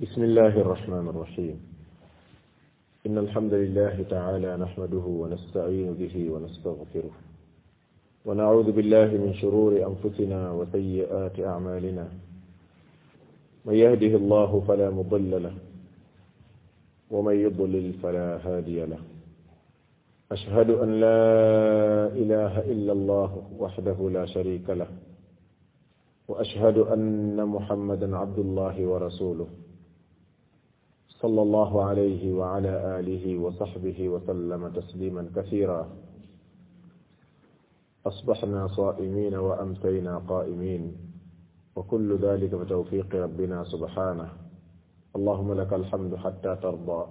بسم الله الرحمن الرحيم. إن الحمد لله تعالى نحمده ونستعين به ونستغفره. ونعوذ بالله من شرور أنفسنا وسيئات أعمالنا. من يهده الله فلا مضل له. ومن يضلل فلا هادي له. أشهد أن لا إله إلا الله وحده لا شريك له. وأشهد أن محمدا عبد الله ورسوله. صلى الله عليه وعلى آله وصحبه وسلم تسليما كثيرا. أصبحنا صائمين وأمسينا قائمين وكل ذلك بتوفيق ربنا سبحانه. اللهم لك الحمد حتى ترضى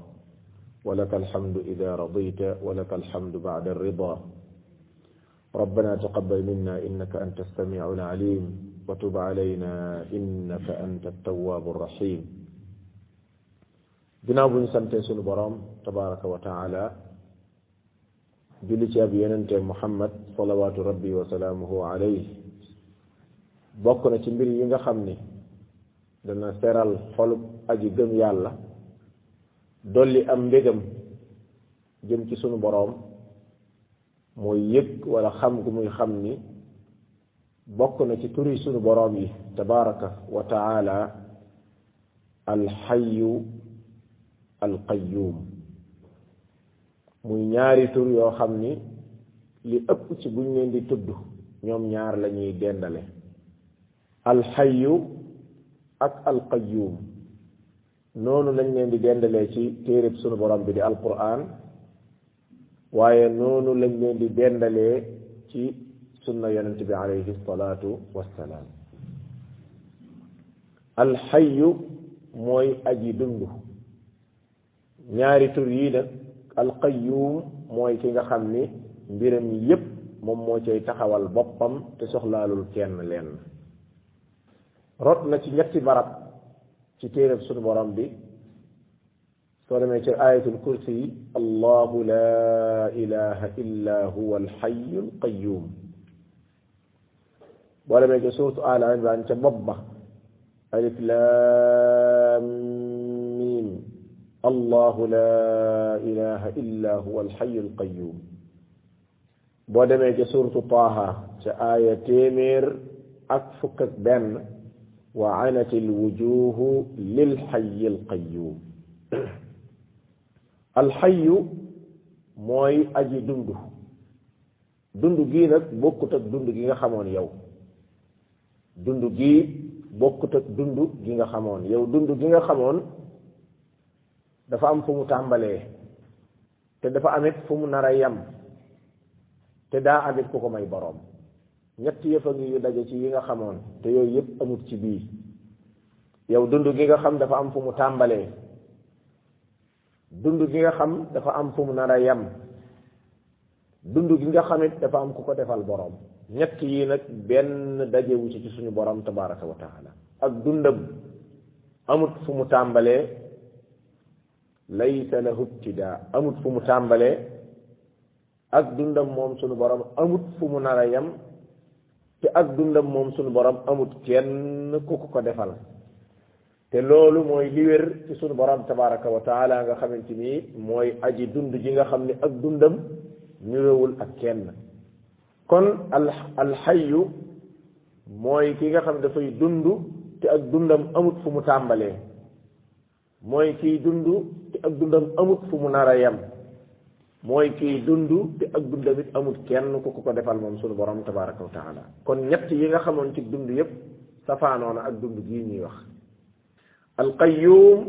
ولك الحمد إذا رضيت ولك الحمد بعد الرضا. ربنا تقبل منا إنك أنت السميع العليم وتب علينا إنك أنت التواب الرحيم. Ginnaaw bu ñu sante sunu boroom tabaraka wa taala. Julli ci ab yenente muhammad salawaatu rabbi wa salaamuhu alayhi. Bokk na ci mbir yi nga xam ni dana seral xolub aji gëm yàlla dolli am mbégam jëm ci sunu boroom mooy yëg wala xam gu muy xam ni bokk na ci turi sunu boroom yi tabaraka wa taala alxayu alqayyum. Muy ñaari tur yoo xam ni li ëpp ci buñ leen di tudd ñoom ñaar lañuy dendale. Alxayu ak alqayyum. Noonu lañ leen di dendalee ci téereb sunu borom bi di alquran. Waaye noonu lañ leen di dendalee ci sunna yonent bi alayhi salaatu wassalaam alxayu mooy aji dund. Ñaari tur yii nag alqayyum mooy ki nga xam ni mbiram yépp moom moo cay taxawal boppam te soxlaalul kenn lenn rot na ci ñetti barab ci téereb sunu borom bi soo demee ci ayatul kursi yi allahu la ilaha illa huwa alxayu alqayyum boo demee ci suurtu al imran ca bopp ba alif lam الله لا إله إلا هو الحي القيوم. بودم سورة طه آية تيمير أكفكت بن وعنت الوجوه للحي القيوم. الحي موي أجي دندو. دندو جي نك بوكوت دندو جي خمون يو. دندو جي بوكوت دندو جي خمون يو دندو جي خمون dafa am fu mu tàmbalee te dafa amit fu mu nar a yem te daa amit ku ko may boroom. ñett yëf a ngi yu daje ci yi nga xamoon te yooyu yëpp amut ci bii yow dund gi nga xam dafa am fu mu tàmbalee. dund gi nga xam dafa am fu mu nar a yem. dund gi nga xamit dafa am ku ko defal boroom. ñett yi nag benn dajewu ci suñu boroom tabaraka wa ak dundam amut fu mu tàmbalee laysa lahu ibtidaa amut fu mu tàmbalee ak dundam moom sunu borom amut fu mu nar yem te ak dundam moom sunu borom amut kenn ku ko ko defal. Te loolu mooy li wér ci sunu borom tabaraka wa nga xamante ni mooy aji dund ji nga xam ne ak dundam niroowul ak kenn. Kon al alxayu mooy ki nga xam dafay dund te ak dundam amut fu mu tàmbalee. Mooy kiy dund te ak dundam amut fu mu nar a yem. mooy kiy dund te ak dundam it amut kenn ku ko ko defal moom sunu borom tabaraka wa kon ñett yi nga xamoon ci dund yépp safaanoona ak dund gii ñuy wax. Alqayyum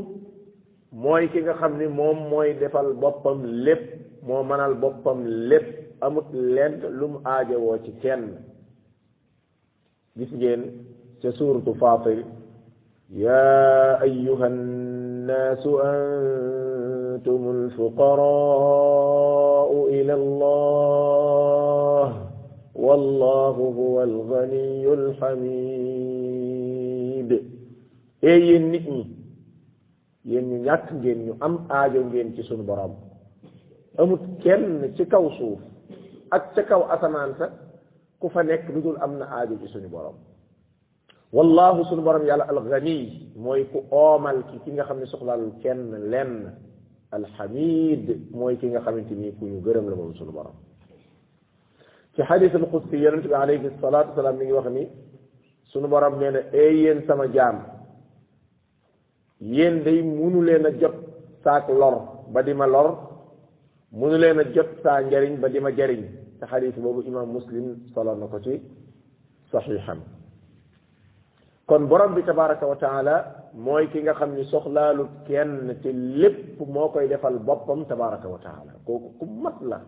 mooy ki nga xam ni moom mooy defal boppam lépp moo mënal boppam lépp amut lenn lu mu aajowoo ci kenn. Gis ngeen ca suuratu Faatir yaa ayyuhan الناس أنتم الفقراء إلى الله والله هو الغني الحميد ñi yéen ñu ñàkk ngeen ñu am aajo ngeen ci sunu borom amut kenn ci kaw suuf ak ca kaw asamaan sa ku fa nekk lu dul am na aajo ci suñu borom والله سن برم يالا الغني موي كو اومال كي كيغا خامني سوخلال كين لين الحميد موي كيغا خامنتيني كو ني غيرم لا موم سن برم في حديث القدسي الله عليه الصلاه والسلام ني وخني سن برم نينا اي يين سما جام يين داي مونو لينا جاب ساك لور با ديما لور مونو لينا جاب سا جارين با ديما جارين حديث بوبو امام مسلم صلى الله عليه وسلم صحيحا kon borom bi tabaraka wa taala mooy ki nga xam ni soxlaalu kenn te lépp moo koy defal boppam tabaraka wa taala kooku ku mat la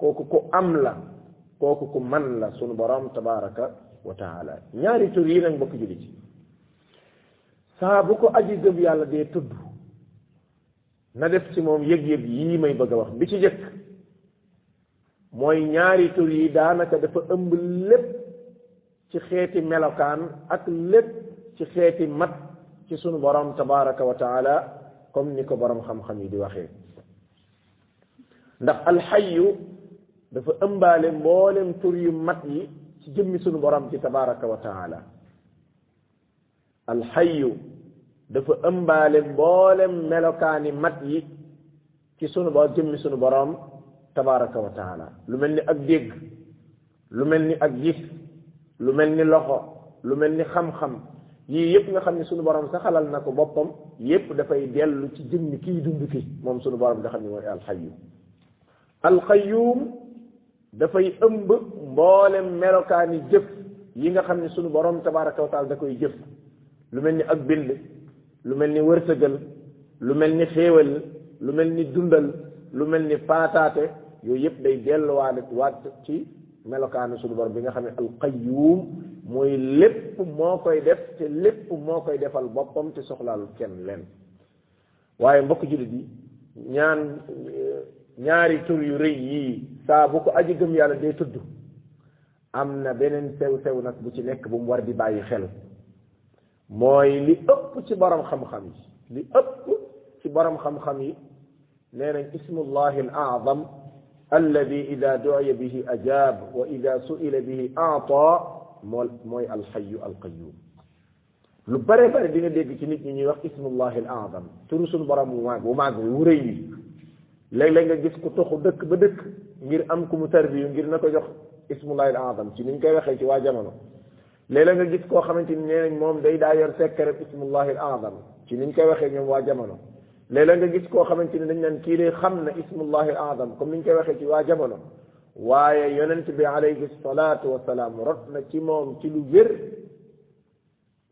kooku ku am la kooku ku man la sunu borom tabaraka wa taala ñaari tur yi nag mbokk jullit saa bu ko aji gëm yàlla dee tudd na def ci moom yëg-yëg yii may bëgg wax bi ci jëkk mooy ñaari tur yi daanaka dafa ëmb lépp ci xeeti melokaan ak lépp ci xeeti mat ci sunu borom tabaraka wa taala comme ni ko borom xam-xam yi di waxee ndax alxayu dafa ëmbaale mboolem tur yu mat yi ci jëmmi sunu borom ci tabaraka wa taala alxayu dafa ëmbaale mboolem melokaani mat yi ci sunu bo jëmmi sunu borom tabaraka wa taala lu mel ni ak dégg lu mel ni ak gis lu mel ni loxo lu mel ni xam-xam yii yépp nga xam ne sunu borom saxalal na ko boppam yépp dafay dellu ci jëmmi kiy dund ki moom sunu borom nga xam ne mooy alxayu alqayyum dafay ëmb mboolem melokaani jëf yi nga xam ne sunu borom tabaraka wa taala da koy jëf lu mel ni ak bind lu mel ni wërsëgal lu mel ni xéewal lu mel ni dundal lu mel ni faataate yooyu yëpp day delluwaale waat ci melokaanu suñu borom bi nga xam ne alqayyum mooy lépp moo koy def te lépp moo koy defal boppam te soxlaalu kenn leen. waaye mbokk jullit yi ñaan ñaari tur yu rëy yii saa bu ko aji gëm yàlla dee tudd am na beneen sew sew nag bu ci nekk bu mu war di bàyyi xel. mooy li ëpp ci borom xam-xam yi li ëpp ci borom xam-xam yi nee nañ ismullahi al du'iya bihi ajaab wa ida su'ila bihi aata moo mooy alxayu alqayum lu bare bare di nga dégg ci nit ñi ñuy wax ismullahi al aazam turu suñu borom bu maag bu maag wu rëy wi léeg-léeg nga gis ku toxu dëkk ba dëkk ngir am ku mu tarbiyu ngir na ko jox ismullahi al azam ci niñ koy waxee ci waa jamono léeg-léeg nga gis koo xamante ni nee nañ moom day daa yor sekkareb ismullahi al azam ci niñ koy waxee ñoom waa jamono léeg-léeg nga gis koo xamante ni dañ naan kii de xam na ismullahi azam comme niñ koy waxee ci waa jamono waaye yonent bi alayhi salaatu wasalaam rot na ci moom ci lu wér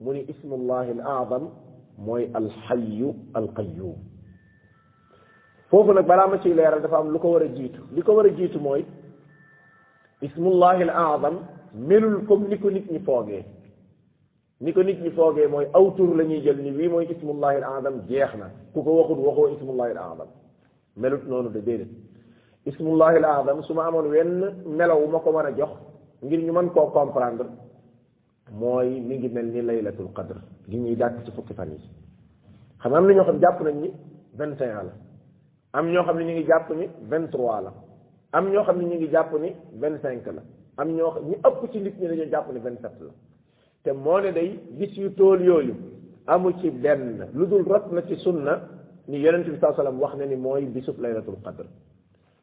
mu ni ismullahi al azam mooy alxayu alqayum foofu nag balaa ma ciy leeral dafa am lu ko war a jiitu li ko war a jiitu mooy ismullahi al azam melul comme ni ko nit ñi foogee ni ko nit ñi foogee mooy aw tur la ñuy jël ni wii mooy ismullahi al azam jeex na. ku ko waxut waxoo ismullahi al azam melut noonu de déedéet. ismullahi al azam su ma amoon wenn melaw ma ko mën a jox ngir ñu mën koo comprendre mooy mi ngi mel ni laylatul qadr gi ñuy dàkk ci fukki fan xam nga am na ñoo xam jàpp nañ ni vingt et la. am ñoo xam ne ñu ngi jàpp ni vingt la. am ñoo xam ne ñu ngi jàpp ni vingt cinq la. am ñoo xam ñu ëpp ci nit ñi dañoo jàpp ni vingt sept la. Te moo ne day gis yu tool yooyu amu ci benn lu dul rot na ci sunna ni yonent bi saa sallam wax na ni mooy bisub laylatul qadr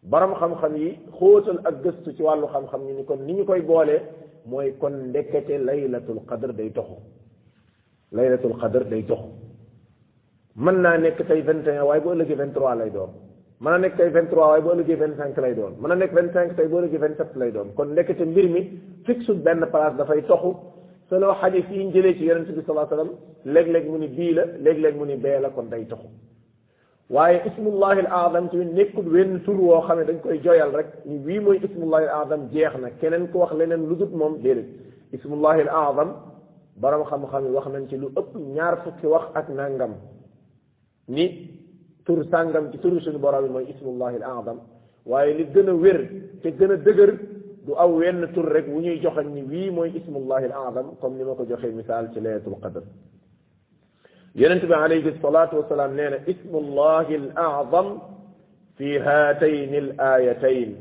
borom xam-xam yi xóotal ak gëstu ci wàllu xam-xam ñu ni kon ni ñu koy boolee mooy kon ndekete laylatul qadr day toxu laylatul qadr day toxu mën naa nekk tey vingt et un waaye bu ëllëgee vingt trois lay doon mën na nekk tey vingt trois waaye bu ëllëgee vingt cinq lay doon mën na nekk vingt cinq tey bu ëllëgee vingt sept lay doon kon nekkete mbir mi fixe benn place dafay toxu selon xadis yi ñu jëlee ci yonente bi salaa sallam léeg-léeg mu ni bii la léeg-léeg mu ni bee la kon day toxu waaye ismullahi al azam tamit nekkul wenn tur woo xam ne dañ koy joyal rek ni wii mooy ismullahi al azam jeex na keneen ku wax leneen lu dut moom déedéet ismullahi al azam borom xam-xam wax nañ ci lu ëpp ñaar fukki wax ak nangam ni tur sàngam ci turu suñu borom yi mooy ismullahi al azam waaye li gën a wér te gën a dëgër du aw wenn tur rek wu ñuy joxañ ni wii mooy ismullahi al azam comme ni ma ko joxee misaal ci laylatul qadr yonent bi alayhi salatu wasalaam nee na ismullahi azam fi haatayn al ayatayn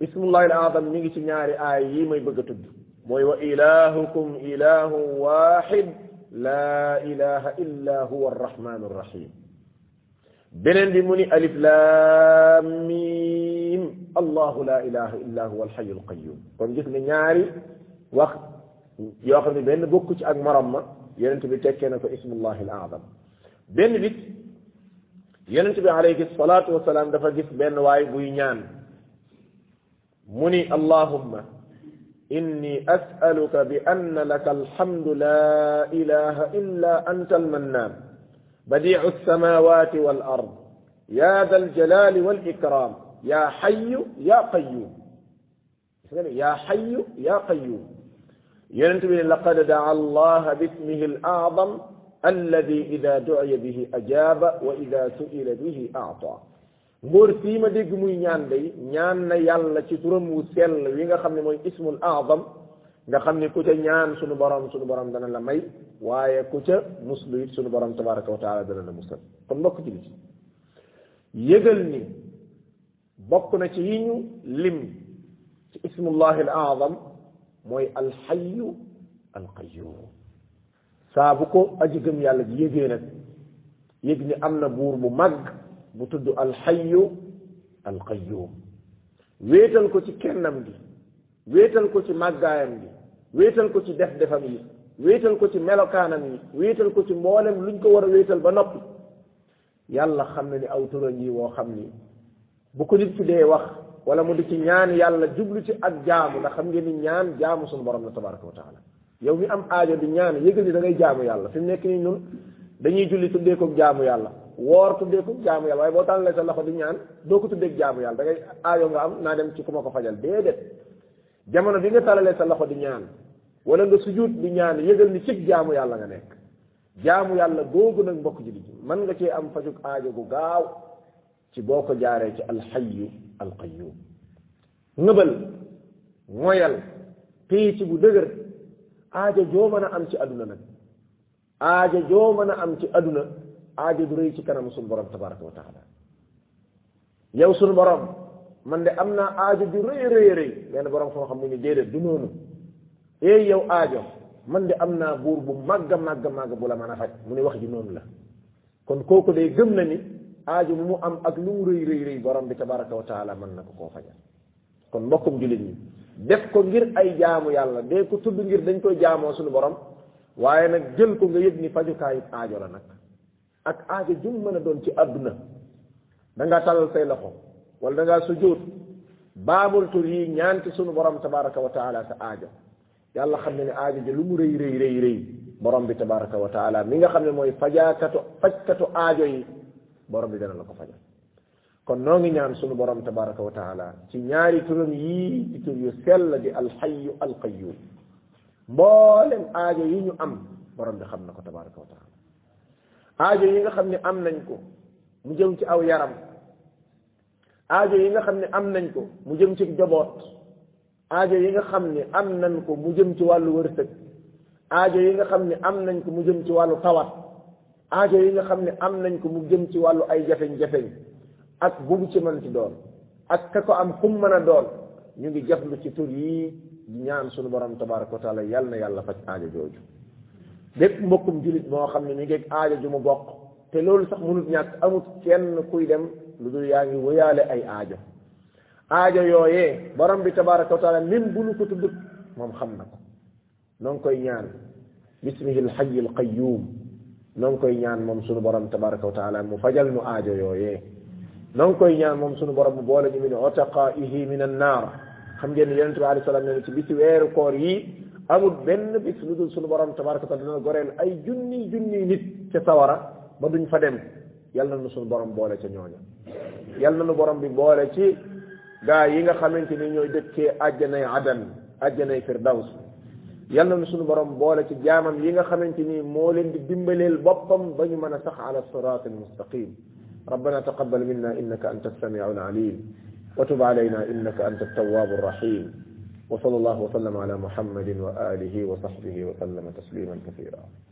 ismullahi al azam mi ngi ci ñaari aaya yi may bëgg tudd mooy wa ilahukum ilahu waxid la ilaha illa huwa arrahmanu arrahim beneen bi mu ni alif lam mim الله لا إله إلا هو الحي القيوم. كون جيس ني نياري واخ يو خامي بن بوكو سي اك مرام ما يونت بي تيكينا كو اسم الله الاعظم بن بيت يونت بي عليه الصلاه والسلام دا فا جيس بن واي بوي نيان مني اللهم اني اسالك بان لك الحمد لا اله الا انت المنان بديع السماوات والارض يا ذا الجلال والاكرام يا حي يا قيوم. يا حي يا قيوم. ينتبه لقد دعا الله باسمه الأعظم الذي إذا دعي به أجاب وإذا سئل به أعطى. مرتيم ديك موي نيان داي نيان نا يالا سي تورم و سيل ويغا خامني موي اسم الأعظم. غا خامني كوتا نيان سونو بروم سونو بروم دانا لا ماي. وايي كوتا مسلم سونو بروم تبارك وتعالى دانا لا مسلم كون بوك جيلي bokk na ci yi ñu lim ci ismullahi al mooy alxayu alqayum saa bu ko aji gëm yàlla ji yëgee nag yég ni am na buur bu mag bu tudd alxayu alqayum wéetal ko ci kennam gi wéetal ko ci màggaayam gi wéetal ko ci def defam yi wéetal ko ci melokaanam yi wéetal ko ci mboolem luñ ko war a wéetal ba noppi. Yàlla xam na ni aw turan yi woo xam ni bu ko nit ki dee wax wala mu di ci ñaan yàlla jublu ci ak jaamu ndax xam ngeen ni ñaan jaamu suñu borom la tabaraka wa taala. Yow mi am aajo di ñaan yëgal ni da ngay jaamu yàlla. Fi nekk nii ñun dañuy julli tuddee ko jaamu yàlla woor tuddee ko jaamu yàlla waaye boo tàllalee sa loxo di ñaan doo ko tuddee jaamu yàlla. Da ngay aajo nga am naa dem ci ku ma ko fajal. Déedéet. Jamono bi nga tàllalee sa loxo di ñaan wala nga sujud di ñaan yëgal ni cig jaamu yàlla nga nekk. Jaamu yàlla googu nag mbokk ji di nga cee am fajuk aajo gu gaaw. Ci boo ko jaaree ci alxayu alqayum ngëbal moyal téye ci bu dëgër aajo joo mën am ci aduna nag. Aajo joo mën am ci aduna aajo du rëy ci kanam suñu borom tabaraka wa taala. Yow suñu borom man de am naa aajo ju rëy rëy rëy. Benn borom foo xam mu ni déedéet du noonu. Eey yow aajo man de am naa buur bu màgg màgg màgg bu la mën a faj. Mu ne wax ji noonu la. Kon kooku day gëm na ni aajo bu mu am ak lu mu rëy rëy rëy borom bi tabaraka wa taala mën na ko koo fajal. kon mbokkum jullit ñi ko ngir ay jaamu yàlla dee ko ngir dañ koy jaamoo suñu borom waaye nag jël ko nga yëg nag. ak aajo mën a doon ci àdduna. da ngaa talal say loxo wala da ngaa sujjóot baamul tur yi ñaan sunu borom tabaraka wa aajo. yàlla xam ne ne aajo ji lu mu rëy rëy rëy bi tabaraka wa mi nga xam ne mooy fajaakatu fajkatu aajo yi borom bi dana la ko fajal kon noo ngi ñaan sunu borom tabaraka wa taala ci ñaari turam yii di tur yu sell di alxayu alqayum mboolem aajo yi ñu am borom bi xam na ko tabaraka wa taala aajo yi nga xam ne am nañ ko mu jëm ci aw yaram aajo yi nga xam ne am nañ ko mu jëm ci joboot aajo yi nga xam ne am nañ ko mu jëm ci wàllu wërsëg aajo yi nga xam ne am nañ ko mu jëm ci wàllu tawat aajo yi nga xam ne am nañ ko mu jëm ci wàllu ay jafeñ-jafeñ ak bu mu ci mën ci doon ak ka ko am fu mu mën a doon ñu ngi jaflu ci tur yi ñaan sunu borom tabaraka wa taala na yàlla faj aajo jooju. Bépp mbokkum julit moo xam ne mi ngi aajo ju mu bokk te loolu sax mënut ñàkk amut kenn kuy dem lu dul yaa ngi wëyaale ay aajo. Aajo yooyee borom bi tabaraka wa taala nu ko tudd moom xam na ko. Noo ngi koy ñaan. Bismihi alxayi alqayum noo koy ñaan moom sunu borom tabaraka wa mu fajal nu aajo yooyee. Noo koy ñaan moom sunu borom mu boole ñu min otaqaihi min annaar xam ngeen ne yonente bi alei salaam ci weeru koor yi amul benn bis lu dul sunu borom tabaraka wa taala dina goreel ay junni junni nit ca sawara ba duñ fa dem. Yal na nu sunu borom boole ca ñooña. Yal na nu borom bi boole ci gaa yi nga xamante ni ñooy dëkkee àjjanay adan àjjanay firdaws. Yal na nu sunu borom boole ci jaamam yi nga xamante ni moo leen di dimbaleel boppam ba ñu mën a sax ala sirat almustaqim ربنا تقبل منا انك انت السميع العليم وتب علينا انك انت التواب الرحيم وصلى الله وسلم على محمد واله وصحبه وسلم تسليما كثيرا